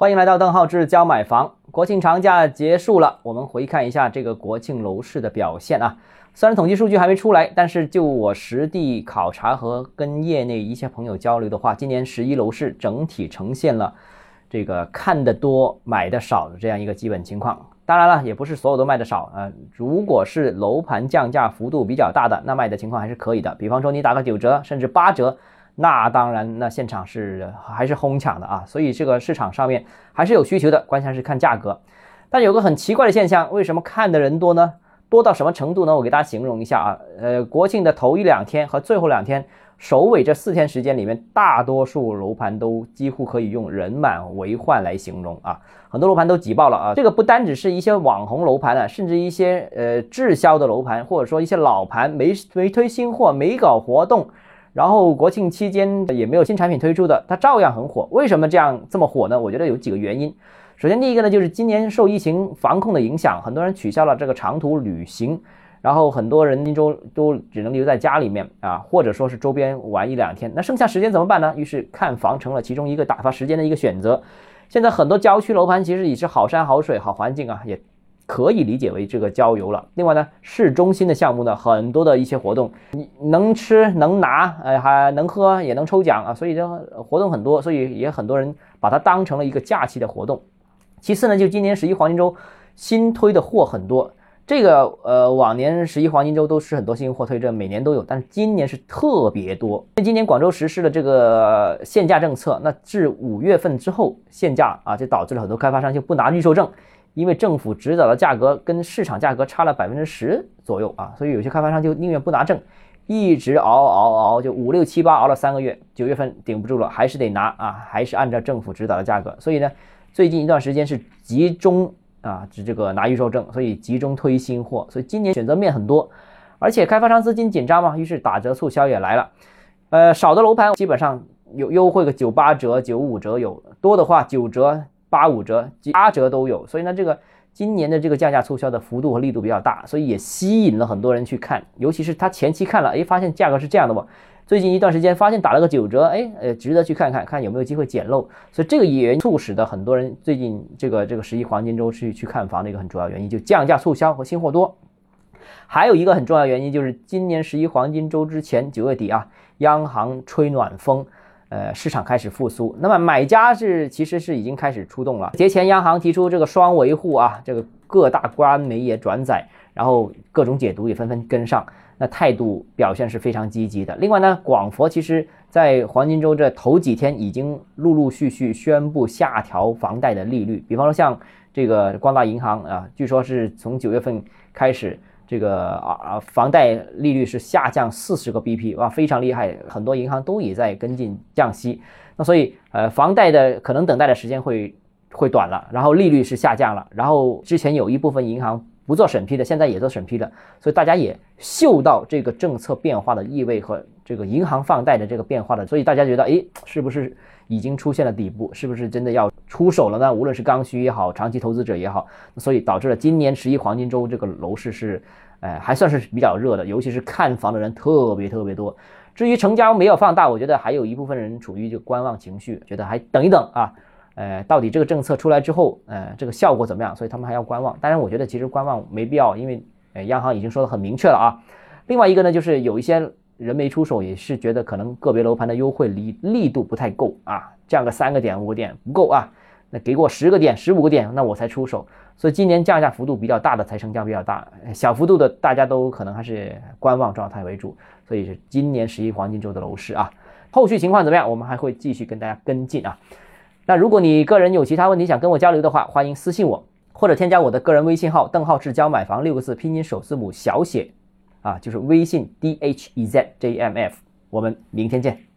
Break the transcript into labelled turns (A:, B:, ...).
A: 欢迎来到邓浩志教买房。国庆长假结束了，我们回看一下这个国庆楼市的表现啊。虽然统计数据还没出来，但是就我实地考察和跟业内一些朋友交流的话，今年十一楼市整体呈现了这个看得多买的少的这样一个基本情况。当然了，也不是所有都卖的少啊。如果是楼盘降价幅度比较大的，那卖的情况还是可以的。比方说你打个九折，甚至八折。那当然，那现场是还是哄抢的啊，所以这个市场上面还是有需求的，关键是看价格。但有个很奇怪的现象，为什么看的人多呢？多到什么程度呢？我给大家形容一下啊，呃，国庆的头一两天和最后两天，首尾这四天时间里面，大多数楼盘都几乎可以用人满为患来形容啊，很多楼盘都挤爆了啊。这个不单只是一些网红楼盘啊，甚至一些呃滞销的楼盘，或者说一些老盘没没推新货，没搞活动。然后国庆期间也没有新产品推出的，它照样很火。为什么这样这么火呢？我觉得有几个原因。首先，第一个呢，就是今年受疫情防控的影响，很多人取消了这个长途旅行，然后很多人都都只能留在家里面啊，或者说是周边玩一两天。那剩下时间怎么办呢？于是看房成了其中一个打发时间的一个选择。现在很多郊区楼盘其实也是好山好水好环境啊，也。可以理解为这个郊游了。另外呢，市中心的项目呢，很多的一些活动，你能吃能拿，呃，还能喝也能抽奖啊，所以这活动很多，所以也很多人把它当成了一个假期的活动。其次呢，就今年十一黄金周新推的货很多，这个呃往年十一黄金周都是很多新货推，这每年都有，但是今年是特别多。那今年广州实施了这个限价政策，那至五月份之后限价啊，就导致了很多开发商就不拿预售证。因为政府指导的价格跟市场价格差了百分之十左右啊，所以有些开发商就宁愿不拿证，一直熬熬熬，就五六七八熬了三个月，九月份顶不住了，还是得拿啊，还是按照政府指导的价格。所以呢，最近一段时间是集中啊，这这个拿预售证，所以集中推新货。所以今年选择面很多，而且开发商资金紧张嘛，于是打折促销也来了。呃，少的楼盘基本上有优惠个九八折、九五折有，多的话九折。八五折、八折都有，所以呢，这个今年的这个降价促销的幅度和力度比较大，所以也吸引了很多人去看。尤其是他前期看了，哎，发现价格是这样的嘛？最近一段时间发现打了个九折，哎，呃，值得去看看，看有没有机会捡漏。所以这个也促使的很多人最近这个这个十一黄金周去去看房的一个很主要原因，就降价促销和新货多。还有一个很重要原因就是今年十一黄金周之前九月底啊，央行吹暖风。呃，市场开始复苏，那么买家是其实是已经开始出动了。节前央行提出这个双维护啊，这个各大官媒也转载，然后各种解读也纷纷跟上，那态度表现是非常积极的。另外呢，广佛其实在黄金周这头几天已经陆陆续续宣布下调房贷的利率，比方说像这个光大银行啊，据说是从九月份开始。这个啊啊，房贷利率是下降四十个 BP，哇，非常厉害，很多银行都也在跟进降息。那所以，呃，房贷的可能等待的时间会会短了，然后利率是下降了，然后之前有一部分银行不做审批的，现在也做审批了，所以大家也嗅到这个政策变化的意味和这个银行放贷的这个变化的，所以大家觉得，哎，是不是已经出现了底部？是不是真的要出手了呢？无论是刚需也好，长期投资者也好，所以导致了今年十一黄金周这个楼市是。哎，还算是比较热的，尤其是看房的人特别特别多。至于成交没有放大，我觉得还有一部分人处于这个观望情绪，觉得还等一等啊。呃，到底这个政策出来之后，呃，这个效果怎么样？所以他们还要观望。当然，我觉得其实观望没必要，因为呃，央行已经说的很明确了啊。另外一个呢，就是有一些人没出手，也是觉得可能个别楼盘的优惠力力度不太够啊，降个三个点五个点不够啊。那给我十个点、十五个点，那我才出手。所以今年降价幅度比较大的才成交比较大，小幅度的大家都可能还是观望状态为主。所以是今年十一黄金周的楼市啊，后续情况怎么样？我们还会继续跟大家跟进啊。那如果你个人有其他问题想跟我交流的话，欢迎私信我，或者添加我的个人微信号“邓浩志教买房”六个字拼音首字母小写啊，就是微信 d h e z j m f。我们明天见。